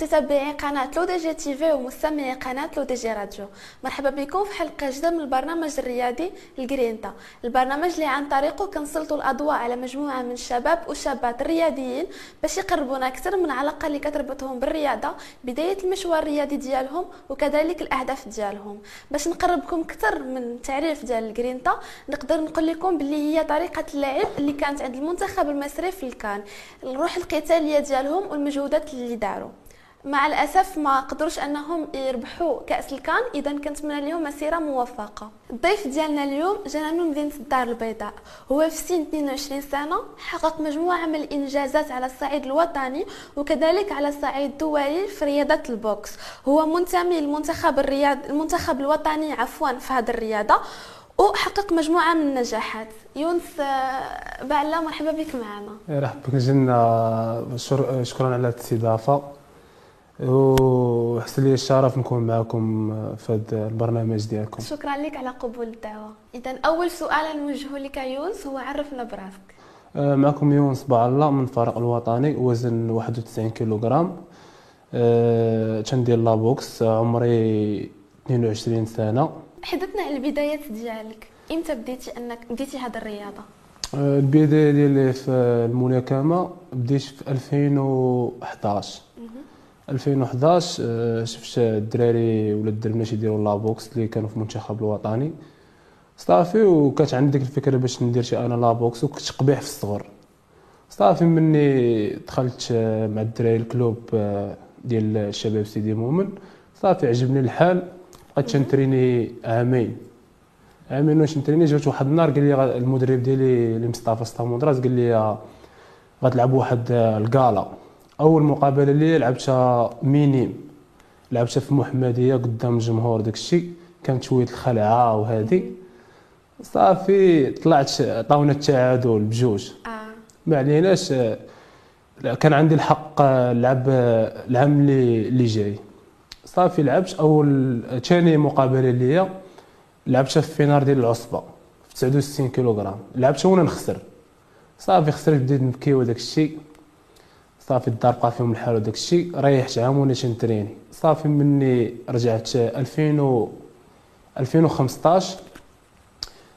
متتبعي قناة L'ODJ TV ومستمعي قناة L'ODJ Radio. مرحبا بكم في حلقة جديدة من البرنامج الرياضي L'GRINTA. البرنامج اللي عن طريقه كنسلطوا الأضواء على مجموعة من الشباب والشابات الرياضيين باش يقربونا أكثر من علاقة اللي كتربطهم بالرياضة بداية المشوار الرياضي ديالهم وكذلك الأهداف ديالهم. باش نقربكم أكثر من التعريف ديال L'GRINTA نقدر نقول لكم باللي هي طريقة اللعب اللي كانت عند المنتخب المصري في ال CAN. الروح القتالية ديالهم والمجهودات اللي داروا. مع الأسف ما قدروش أنهم يربحوا كأس الكان. اذا كنتمنى لهم مسيرة موفقة. الضيف ديالنا اليوم جانا من مدينه الدار البيضاء. هو في سن 22 سنة حقق مجموعة من الإنجازات على الصعيد الوطني وكذلك على الصعيد الدولي في رياضة البوكس. هو منتمي للمنتخب الرياض المنتخب الوطني عفوا في هذه الرياضة وحقق مجموعة من النجاحات. يونس آه، بعلا مرحبا بك معنا. مرحبا بك جنا شكرا على الاستضافة. وحسن لي الشرف نكون معكم في هذا البرنامج ديالكم. شكرا لك على قبول الدعوة. اذا أول سؤال نوجهه لك يونس هو عرفنا براسك. آه، معكم يونس بعلا من الفريق الوطني وزن 91 كيلوغرام. أه تندير la boxe عمري 22 سنة. حدثنا على البدايات ديالك. إمتى بديتي انك بديتي هذه الرياضة؟ آه، البداية ديالي في الملاكمة بديت في 2011 2011 آه، شفت الدراري ولا الدربنات يديروا la boxe اللي كانوا في المنتخب الوطني. صافي وكانت عندي ديك الفكرة باش ندير شي أنا la boxe وكنت قبيح في الصغر. صافي مني دخلت آه، مع الدراري ال club آه، ديال الشباب سيدي مؤمن. صافي عجبني الحال. بقيت تنتريني عامين. عامين واش نتريني جات واحد النهار قال لي المدرب ديالي اللي مصطفى ستاموندراس قال لي غتلعب واحد ال gala أول مقابلة لي لعبتها minime لعبتها في محمدية قدام الجمهور داكشي. كانت شوية الخلعة وهذه صافي طلعت عطاونا التعادل بجوج. آه. ما عليناش كان عندي الحق لعب العام اللي اللي جاي. صافي لعبت أول ثاني مقابلة ليا لعبتها في فينار ديال العصبة في 69 كيلوغرام. لعبتها وأنا نخسر. صافي خسرت بديت نبكي وداك الشيء صافي الدار بقى فيهم الحال وداك الشيء ريحت عام وأنا تنتريني صافي مني رجعت 2000 و 2015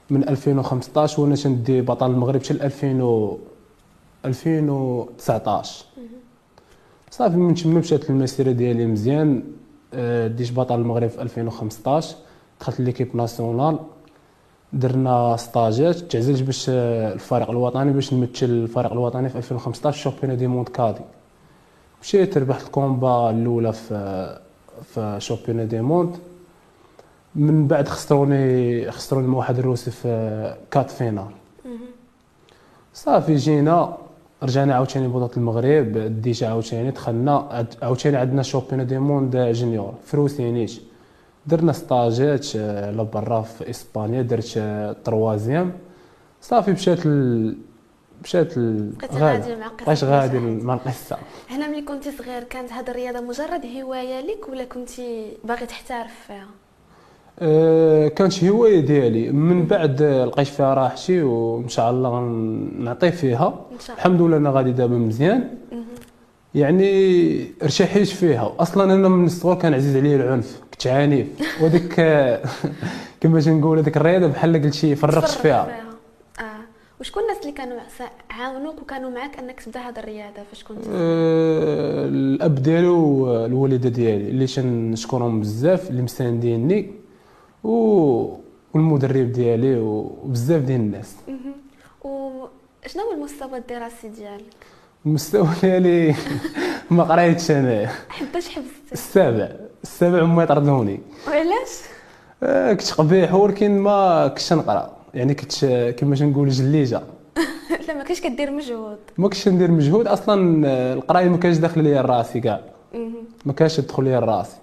من 2015 وأنا تندي بطل المغرب حتى 2000 و 2019 صافي من تما مشات المسيرة ديالي مزيان. آه، ديت بطل المغرب في 2015 دخلت l'équipe nationale. درنا stage ات تعزلت باش آه، الفريق الوطني باش نمثل الفريق الوطني في 2015 championnat du monde cadet مشيت ربحت ال combat الأولى في في championnat du monde من بعد خسروني خسروني مع واحد الروسي في quart de finale. صافي جينا رجعنا عاوتاني بطولة المغرب ديت عاوتاني دخلنا عاوتاني عندنا championnat du monde junior في روسينيش درنا stage ات آه، لبرا في إسبانيا درت troisième. صافي مشات ال... مشات غادي بقيت غادي. مع القصة؟ هنا ملي كنتي صغير كانت هذه الرياضة مجرد هواية لك ولا كنتي باغي تحترف فيها؟ أه كانت هواية ديالي. من بعد لقيت فيها راحتي وإن شاء الله غنعطي فيها. الحمد لله أنا غادي دابا مزيان. يعني ارتحيت فيها. أصلا أنا من الصغر كان عزيز عليا العنف. كنت عنيف وديك كما تنقول هذيك الرياضة بحال قلتي فرغت فيها. آه. وشكون الناس اللي كانوا عاونوك وكانوا معك أنك تبدأ هذه الرياضة؟ فاش كنت أه الأب ديالي والوالده ديالي اللي تنشكرهم بزاف اللي مسانديني و والمدرب ديالي وبزاف ديال الناس. وشنو هو المستوى الدراسي ديالك؟ المستوى ديالي ما قريتش أنا. حباش حبست السابع. السابع هما يطردوني وعلاش آه، كنت قبيح ولكن ما كنتش نقرا. يعني كنت كما تنقول جليجة. لا ما كاينش كدير مجهود. ما كنتش ندير مجهود أصلا آه، القرايه ما كانش داخله ليا راسي كاع. ما كانش تدخل ليا راسي.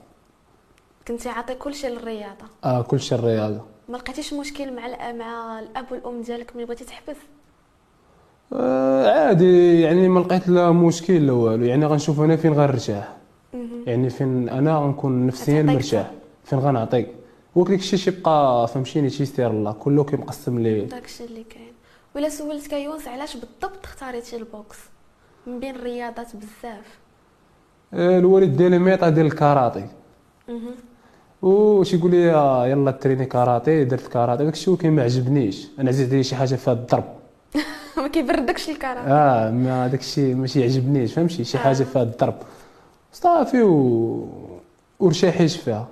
كنتي عاطي كلشي للرياضة. آه كلشي الرياضه ما لقيتيش مشكل مع مع الأب والأم ديالك ملي بغيتي تحبس؟ آه عادي يعني ما لقيت لا مشكل لا والو. يعني غنشوف أنا فين غنرتاح. يعني فين أنا غنكون نفسيا مرتاح. فين غنعطي وداك الشيء تيبقى فهمتيني تيستير الله. كله كيمقسم لي. داكشي اللي كاين. ولا سولتك يونس علاش بالضبط اختاريتي ال boxe؟ من بين الرياضات بزاف. آه، الوالد ديالي maître ديال الكاراتي. وش يقول لي آه، يلا تريني كاراتي درت كاراتي. داكشي ولكن ما عجبنيش أنا عزيز عليا شي حاجة فيها الضرب. ما كيبردكش الكرة آه ما داكشي ماشي يعجبنيش. فهمتي؟ شي حاجة فيها الضرب. صافي و ورشاحيش فيها.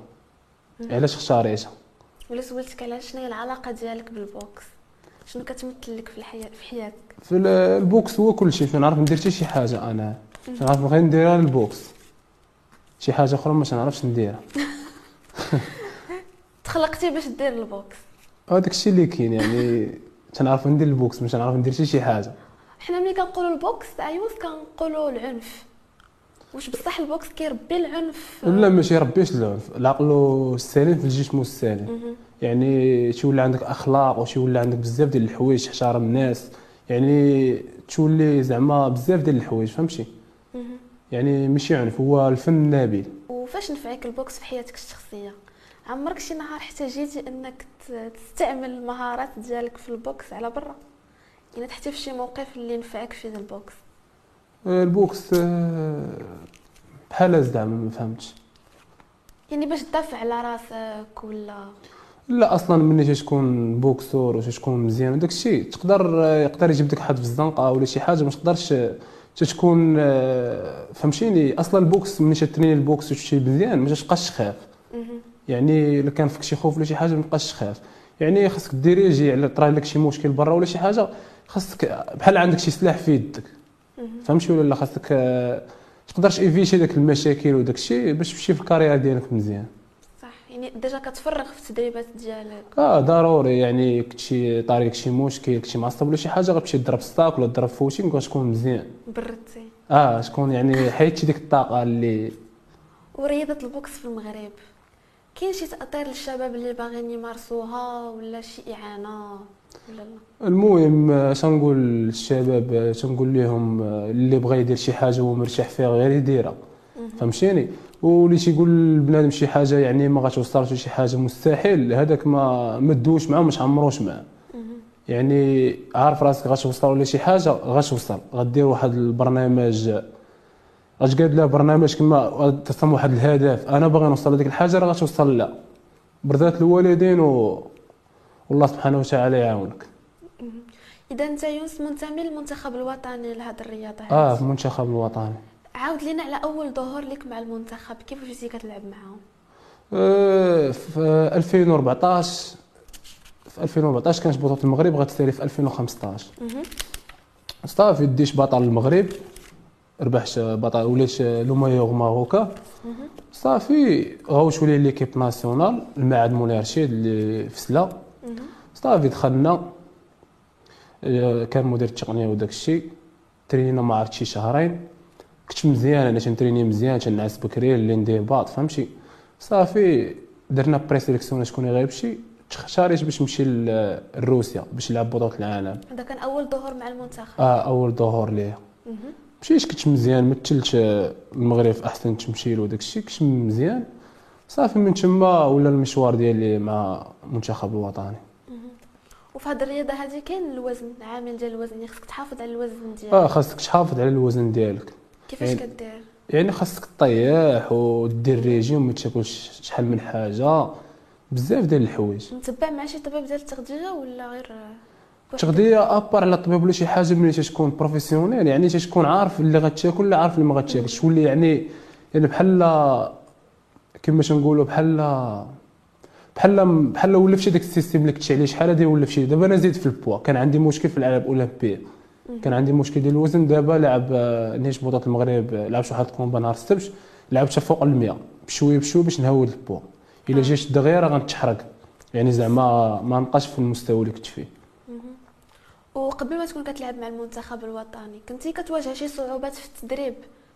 علاش اختاريتها ولا سولتك على شنو هي العلاقة ديالك بال boxe؟ شنو كتمثل لك في الحياة في حياتك؟ في ال- ال boxe هو كل شيء. فنعرف ندير حتى شي حاجة أنا. فنعرف غير نديرها لل boxe. شي حاجة أخرى ما تنعرفش نديرها. تخلقتي باش دير البوكس. هذاك الشيء اللي كاين يعني تنعرف ندير ال boxe مش تنعرف ندير حتى شي حاجة. حنا ملي كنقولوا ال boxe عيوز كنقولوا العنف. واش بصح ال boxe كيربي العنف. لا ماشي يربيش العنف. العقل السليم في الجسم السليم. يعني تولي عندك أخلاق وتولي عندك بزاف ديال الحوايج تحترم الناس. يعني تولي زعما بزاف ديال الحوايج فهمتي. يعني ماشي عنف هو الفن النبيل. وفاش نفعك ال boxe في حياتك الشخصية؟ عمرك شي نهار احتاجيتي إنك تستعمل المهارات ديالك في ال boxe على برا؟ يعني حتى في شي موقف اللي نفعك فيه ال boxe؟ ال boxe آه، بحال زعما ما فهمتش. يعني باش تدافع على راسك ولا؟ لا أصلا ملي تكون boxeur ولا تكون مزيان وداك الشيء تقدر آه، يقدر يجيب ديك حد في الزنقة ولا شي حاجة ما تقدرش آه، تكون آه، فهمتيني؟ أصلا ال boxe ملي تتريني ال boxe وتمشي مزيان ما تبقاش تخاف. يعني الا كان فيك شي خوف ولا شي حاجة ما تبقاش تخاف يعني خاصك diriger على طرا لك شي مشكل برا ولا شي حاجة خاصك بحال عندك شي سلاح في يدك. فهمتي ولا لا؟ خاصك آه، تقدرش éviter داك المشاكل وداك الشيء باش تمشي في ال carrière ديالك مزيان. صح يعني déjà كتفرغ في التدريبات ديالك. آه ضروري يعني كنتي طاريك شي مشكل كنتي معصب ولا شي حاجة غتمشي تضرب sac ولا تضرب footing وتكون مزيان. بردتي آه تكون يعني حيدتي ديك الطاقة اللي ورياضة ال boxe في المغرب. كاين شي تأثير للشباب اللي باغيين يمارسوها ولا شي لا المهم تنقول للشباب تنقول لهم اللي بغى يدير شي حاجة وهو مرتاح فيها غير يديرها. فهمتيني؟ واللي تيقول لبنادم شي حاجة يعني ما غتوصلش شي حاجة مستحيل. هذاك ما تدوش معاه ما تعمروش معاه. يعني عارف راسك غتوصل ولا شي حاجة غتوصل غدير واحد البرنامج غتقاد له برنامج كما تصمم واحد الهدف. أنا باغي نوصل لديك الحاجة راه غتوصل لا. برذات الوالدين و... والله سبحانه وتعالى يعاونك إذا أنت يونس منتمي للمنتخب الوطني لهذه الرياضة هذه. آه المنتخب الوطني عاود لينا على أول ظهور لك مع المنتخب كيف جيتي كتلعب معاهم آه، في 2014 في 2014 كانت بطولة المغرب غتسالي في 2015 مهم. صافي ديش بطل المغرب ربحت بطل وليت لومايور ماروكا مهم. صافي غاوت ولي l'équipe nationale المعهد مولاي رشيد اللي في سلا. صافي دخلنا. آه، كان مدير التقنية وداك الشيء. ترينينا ما عرفت شي شهرين. كنت مزيان أنا تنتريني مزيان تنعس بكري اللي ندير باط فهمتي؟ صافي درنا présélection شكون اللي غيمشي تختاريت باش نمشي لروسيا باش نلعب بطولة العالم. هذا كان أول ظهور مع المنتخب. آه أول ظهور ليا. مشيت كنت مزيان. مثلت آه، المغرب في احسن تمثيل وداك الشيء كنت مزيان. صافي من تما ولا المشوار ديالي مع المنتخب الوطني. وفي هذه الرياضة هذه كاين الوزن عامل ديال الوزن يعني خصك تحافظ على الوزن ديالك. آه خاصك تحافظ على الوزن ديالك. كيفاش يعني- كدير؟ يعني خاصك تطيح ودير ريجيم ما تاكلش شحال من حاجة. بزاف ديال الحوايج. متبع مع شي طبيب ديال التغذية ولا غير؟ التغذية à part على الطبيب ولا شي حاجة ملي تكون professionnel يعني تكون عارف اللي غتاكل ولا عارف اللي ما غتاكلش. تولي يعني يعني بحال كما تنقولوا بحال بحال بحال ولفتي داك ال système اللي كنتي عليه شحال هادي ولفتي دابا أنا زيد في البوا. كان عندي مشكل في الألعاب الأولمبية. كان عندي مشكل ديال الوزن. دابا لعب آه، نهيت بطولة المغرب آه، لعبت واحد ال combat نهار السبت. لعبت فوق ال 100 بشوية بشوية باش نهود البوا. إلا دغيا راه غنتحرق. يعني زعما ما نبقاش في المستوى اللي كنت فيه. وقبل ما تكون كتلعب مع المنتخب الوطني كنتي كتواجه شي صعوبات في التدريب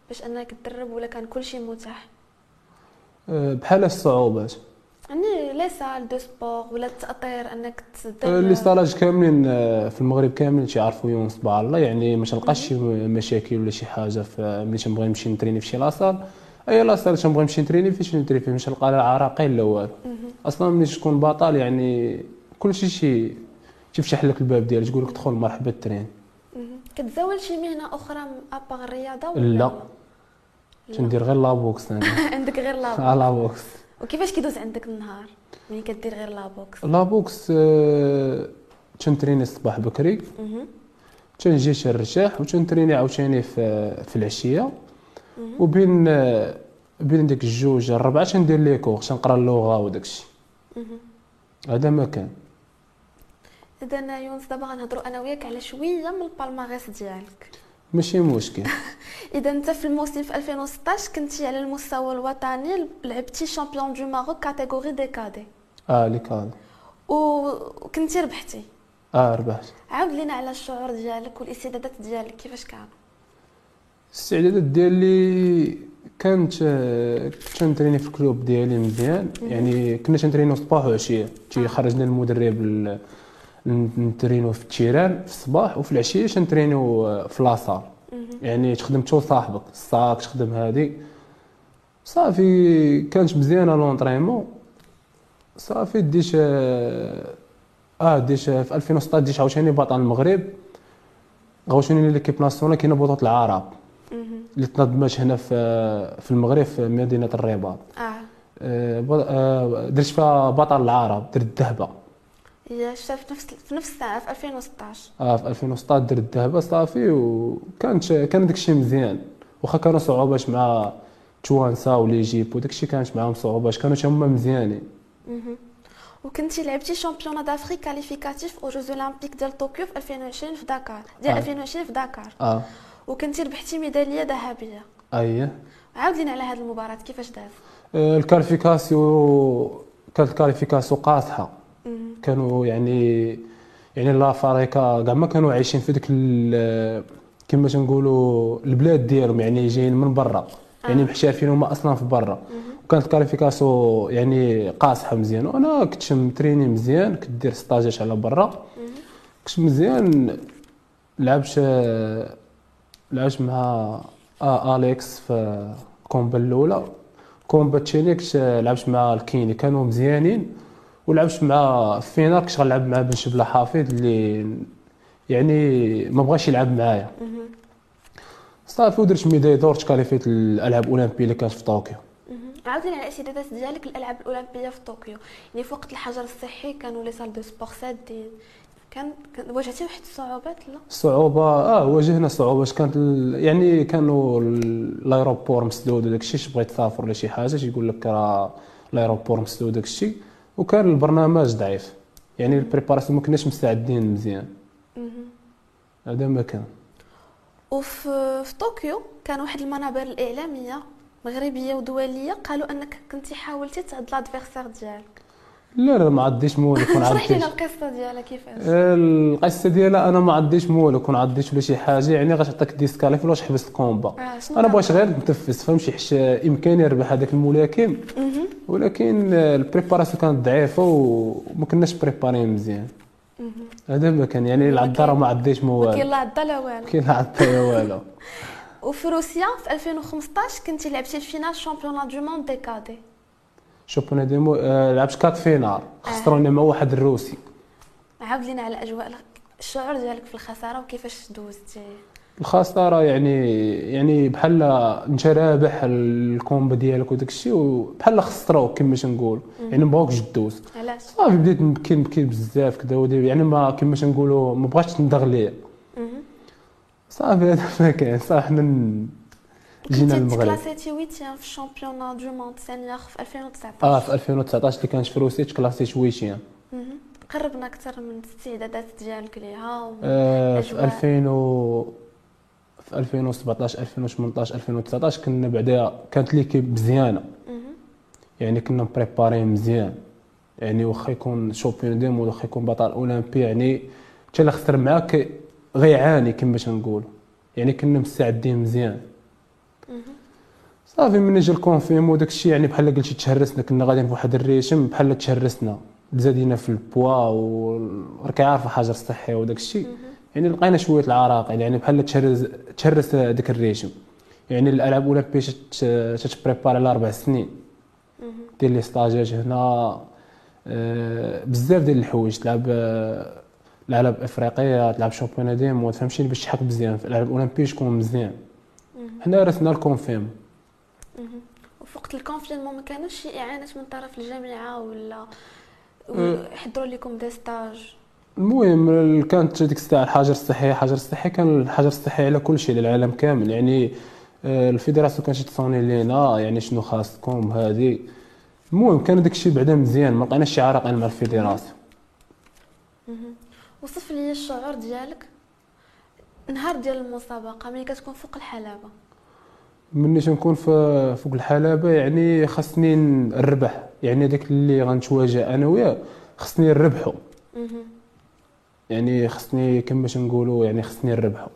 باش أنك تدرب ولا كان كلشي متاح؟ آه، بحال الصعوبات. يعني les salles de sport ولا التاطير أنك آه، تدير les stages كاملين آه، في المغرب كاملين تيعرفوا يونس تبارك الله يعني ما تلقاش شي مشاكل ولا شي حاجة ملي تنبغي نمشي نتريني في شي la salle. أي la salle تنبغي نمشي نتريني فيش نتريني فيه مش نلقى لا عراقيل لا والو. أصلا ملي تكون بطل يعني كلشي شي تفتح لك الباب ديالك تقول لك دخل مرحبا ترين. كتزاول شي مهنة أخرى اباغ الرياضه ولا؟ لا. تندير غير la boxe أنا عندك غير la boxe la boxe وكيفاش كيدوز عندك النهار؟ ملي كدير غير لابوكس لابوكس آه، تنتريني الصباح بكري. تنجي تنرتاح وتنتريني عاوتاني في في العشية. وبين آه، بين ديك الجوج الربعة تندير les cours تنقرا اللغة وداكشي. هذا ما كان. اذا يونس دابا غنهضروا أنا وياك على شوية من ال palmarès ديالك. ماشي مشكل. اذا أنت في الموسم في 2016 كنتي على المستوى الوطني لعبتي championnat du Maroc catégorie des cadets. آه les cadets و- وكنتي ربحتي؟ آه ربحت. عاود لينا على الشعور ديالك والاستعدادات ديالك كيفاش كانوا الاستعدادات ديالي كانت كنت تنتريني في ال club ديالي مزيان. يعني كنا تنترينو صباح وعشيه تيخرجنا المدرب ال- نترينو في ال terrain في الصباح وفي العشية تنترينو آه، في la salle. يعني تخدم تو صاحبك ال sac تخدم هادي. صافي كانت مزيانه l'entraînement. صافي ديت آه آه، ديت في 2016 ديت عاوتاني بطل المغرب. عاوتاني l'équipe nationale كاينة بطولة العرب. اللي تنظمت هنا في في المغرب في مدينة الرباط. آه. آه، درت فيها بطل العرب درت الذهبة. هي شتا في نفس في نفس الساعة في 2016 آه في 2016 درت الذهبه صافي وكانت كان داكشي مزيان. واخا كانوا صعوبات مع توانسه و l'Égypte وداكشي كانت معاهم صعوبات كانوا هما مزيانين. وكنتي لعبتي championnat d'Afrique qualificatif aux Jeux Olympiques ديال طوكيو في 2020 في داكار. ديال آه. 2020 في داكار. آه. وكنتي ربحتي ميدالية ذهبية. أييه. عاود لينا على هذه المباراة كيفاش داز آه، ال qualification كانت ال qualification قاصحة. كانوا يعني يعني l'Afrique كاع ما كانوا عايشين في ديك كما تنقولوا البلاد ديالهم يعني جايين من برا. يعني محترفين هما أصلا في برا. وكانت ال qualification يعني قاصحة مزيان. وأنا كنت متريني مزيان كنت دير ستاجات على برا. كنت مزيان لعبت لعبت مع آه آليكس في ال combat الأولى. combat الثاني كنت لعبت مع الكيني. كانوا مزيانين. ولعبت مع في ال finale كنت غنلعب مع بن شبله حافظ اللي يعني ما بغاش يلعب معايا. صافي ودرت médaille d'or تكاليفيت الألعاب الأولمبية اللي كانت في طوكيو. لينا على الاستعدادات ديالك للالعاب الأولمبية في طوكيو. يعني في وقت الحجر الصحي كانوا les salles de sport سادين. كان واجهتي واحد الصعوبات؟ لا. صعوبة آه واجهنا صعوبات كانت ال- يعني كانوا ال- ال aéroport مسدود وداك الشيء بغيت تسافر ولا شي حاجة تيقول لك راه ال aéroport مسدود وداك الشيء وكان البرنامج ضعيف. يعني ال préparation ما كناش مستعدين مزيان. هذا ما كان. وفي في طوكيو كان واحد المنابر الإعلامية مغربية ودولية قالوا أنك كنتي حاولتي تعض l'adversaire ديالك. لا لا ما عديش مولك كون اشرح لنا القصة ديالها كيفاش؟ القصة ديالها أنا ما عديش مولك كون عضيت ولا شي حاجة يعني غتعطيك disqualif ولا تحبس ال combat آه، أنا؟ بغيت غير نتنفس فهمتي حيت امكاني نربح هذاك الملاكم. ولكن ال préparation كانت ضعيفة وما كناش بريبارين مزيان. هذا ما كان يعني ما عديش ما ما كاين والو لا عضه لا والو. كاين لا عضه والو. وفي روسيا في 2015 كنتي لعبتي ال finale championnat du monde des cadets. championnat du monde آه، لعبت quart finale خسرونا مع واحد الروسي. عاود لينا على الأجواء الشعور ديالك في الخسارة وكيفاش دوزتي الخسارة يعني يعني بحال انت رابح ال combat ديالك وداك الشيء وبحال خسروك كما تنقول يعني ما بغاوكش دوز علاش؟ صافي بديت نبكي نبكي بزاف كذا ودي- يعني ما كما تنقولوا ما بغاتش ندغ. صافي هذا ما كاين. صافي حنا ن- جينا كنتي للمغرب تكلاسيتي 8 في ال championnat du monde senior في 2019 آه في 2019 اللي كانت في روسيا تكلاسيت مهم. قربنا أكثر من الاستعدادات ديالك ليها. آه، في أجواء. 2000 و... في 2017 2018 2019 كنا بعدا كانت l'équipe مزيانه. يعني كنا مبريبارين مزيان يعني واخا يكون champion du monde واخا يكون بطل اولمبي يعني حتى اللي خسر معاك غيعاني كما تنقولوا يعني كنا مستعدين مزيان. صافي من جا ال confinement وداك الشيء يعني بحال قلتي تشهرسنا كنا غاديين في واحد ال rythme بحال تشهرسنا زادينا في البوا وراك عارف الحجر الصحي وداك الشيء. يعني لقينا شوية العراقيل يعني بحال تشهرس تشهرس داك ال rythme. يعني الألعاب الاولمبيه تت- تتبريبار على أربع سنين. دير لي ستاجات هنا. آه، بزاف ديال الحوايج تلعب آه، الألعاب إفريقية تلعب championnat du monde فهمتي باش تحك مزيان. في الالعاب الاولمبيه تكون مزيان. حنا رسنا ال confinement. وفي وقت ال confinement ما كانوش شي إعانات من طرف الجامعة ولا. يحضروا لكم des stages. المهم كانت ديك الساعة الحجر الصحي الحجر الصحي كان الحجر الصحي على كل شيء للعالم كامل. يعني آه، ال fédération كانت تصوني لينا يعني شنو خاصكم هذه. المهم كان داك الشيء بعدا مزيان ما لقيناش شي عراقين مع الفيدراسيون. وصف لي الشعور ديالك. نهار ديال المسابقة ملي كتكون فوق الحلبة. ملي تنكون فوق الحلبة يعني خاصني نربح. يعني داك اللي غنتواجه أنا وياه خصني نربحو. يعني خصني كما تنقولوا يعني خصني نربحو.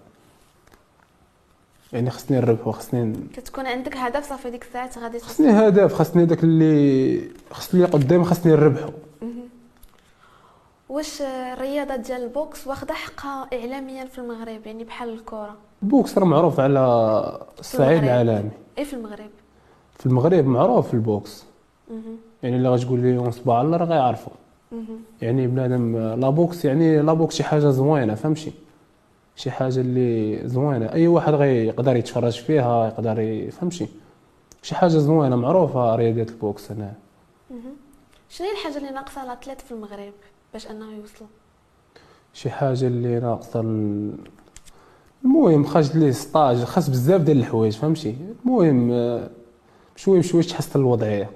يعني خصني نربحو خصني كتكون عندك هدف صافي ديك الساعات غادي خصني هدف خصني داك اللي خصني قدام خصني نربحو. واش الرياضة ديال ال boxe واخدة حقها اعلاميا في المغرب؟ يعني بحال الكره ال boxe راه معروف على الصعيد العالمي. اي في المغرب؟ في المغرب معروف في ال boxe. يعني اللي غتقول لي صباح الله راه غيعرفوا يعني بنادم la boxe يعني la boxe شي حاجة زوينة فهمتي؟ شي حاجة اللي زوينة. أي واحد غيقدر يتفرج فيها يقدر يفهمشي شي حاجة زوينة معروفة رياضه ال boxe هنا. شنو هي الحاجة اللي ناقصة ال athlètes في المغرب باش أنه يوصلوا شي حاجة اللي ناقصة المهم خرج les stages خاص بزاف ديال الحوايج فهمتي؟ المهم بشوي بشوي تحسن الوضعية.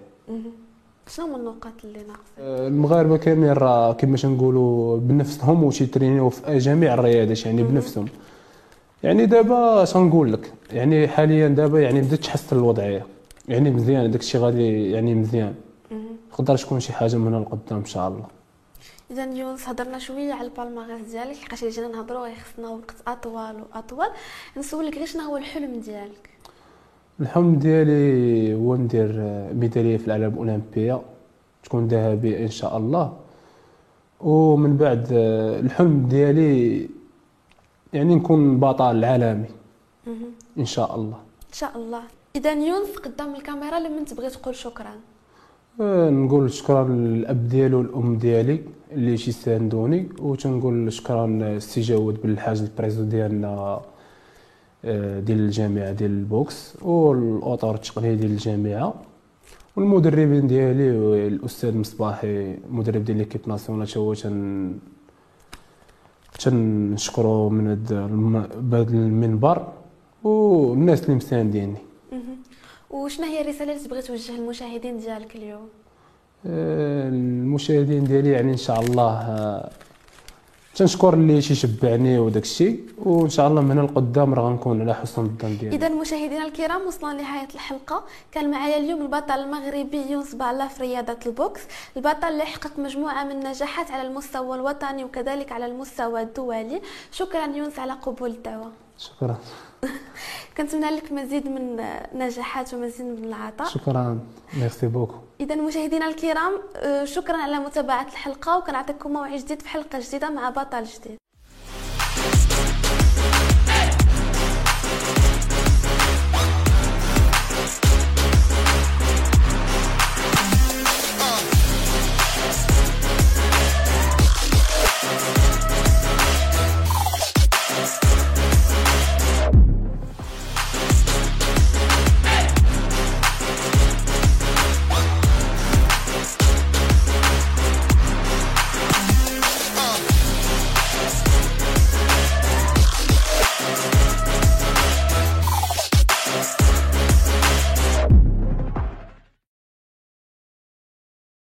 شنو هما النقاط اللي ناقصة؟ آه، المغاربة كاملين راه كما تنقولوا بنفسهم وتيترينيو في جميع الرياضات يعني بنفسهم. يعني دابا نقول لك يعني حاليا دابا يعني بدات تحسن الوضعية. يعني مزيان داك الشيء غادي يعني مزيان. تقدر تكون شي حاجة من القدام إن شاء الله. إذا يونس هضرنا شوية على البالماغاس ديالك لحقاش جينا نهضروا غيخصنا وقت أطول وأطول. نسولك غير شنو هو الحلم ديالك؟ الحلم ديالي هو ندير ميدالية في الالعاب الأولمبية تكون ذهبية إن شاء الله. ومن بعد الحلم ديالي يعني نكون بطل عالمي. إن شاء الله. إن شاء الله. إذا يونس قدام الكاميرا لمن تبغي تقول شكرا؟ نقول شكرا للأب ديالي والأم ديالي اللي تيساندوني وتنقول شكرا للسي جواد بلحاج ال président ديالنا آه، ديال الجامعة ديال ال boxe والاطر التقنية ديال الجامعة. والمدربين ديالي الاستاذ مصباحي مدرب ديال ليكيب ناسيونال تا هو تن تنشكرو من هذا المنبر والناس اللي مسانديني. وشنو هي الرسالة اللي تبغي توجه للمشاهدين ديالك اليوم؟ آه، المشاهدين ديالي يعني إن شاء الله آه، تنشكر اللي تيشبعني وداك الشيء وإن شاء الله من هنا لقدام راه غنكون على حسن الظن ديالي. إذا مشاهدينا الكرام وصلنا لنهاية الحلقة. كان معايا اليوم البطل المغربي يونس بالا في رياضة ال boxe البطل اللي حقق مجموعة من النجاحات على المستوى الوطني وكذلك على المستوى الدولي. شكرا يونس على قبول الدعوة. شكرا. كنتمنى لك مزيد من النجاحات ومزيد من العطاء. شكرا. merci beaucoup. اذا مشاهدينا الكرام آه، شكرا على متابعة الحلقة وكنعطيكم موعد جديد في حلقة جديدة مع بطل جديد.